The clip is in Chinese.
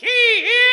行。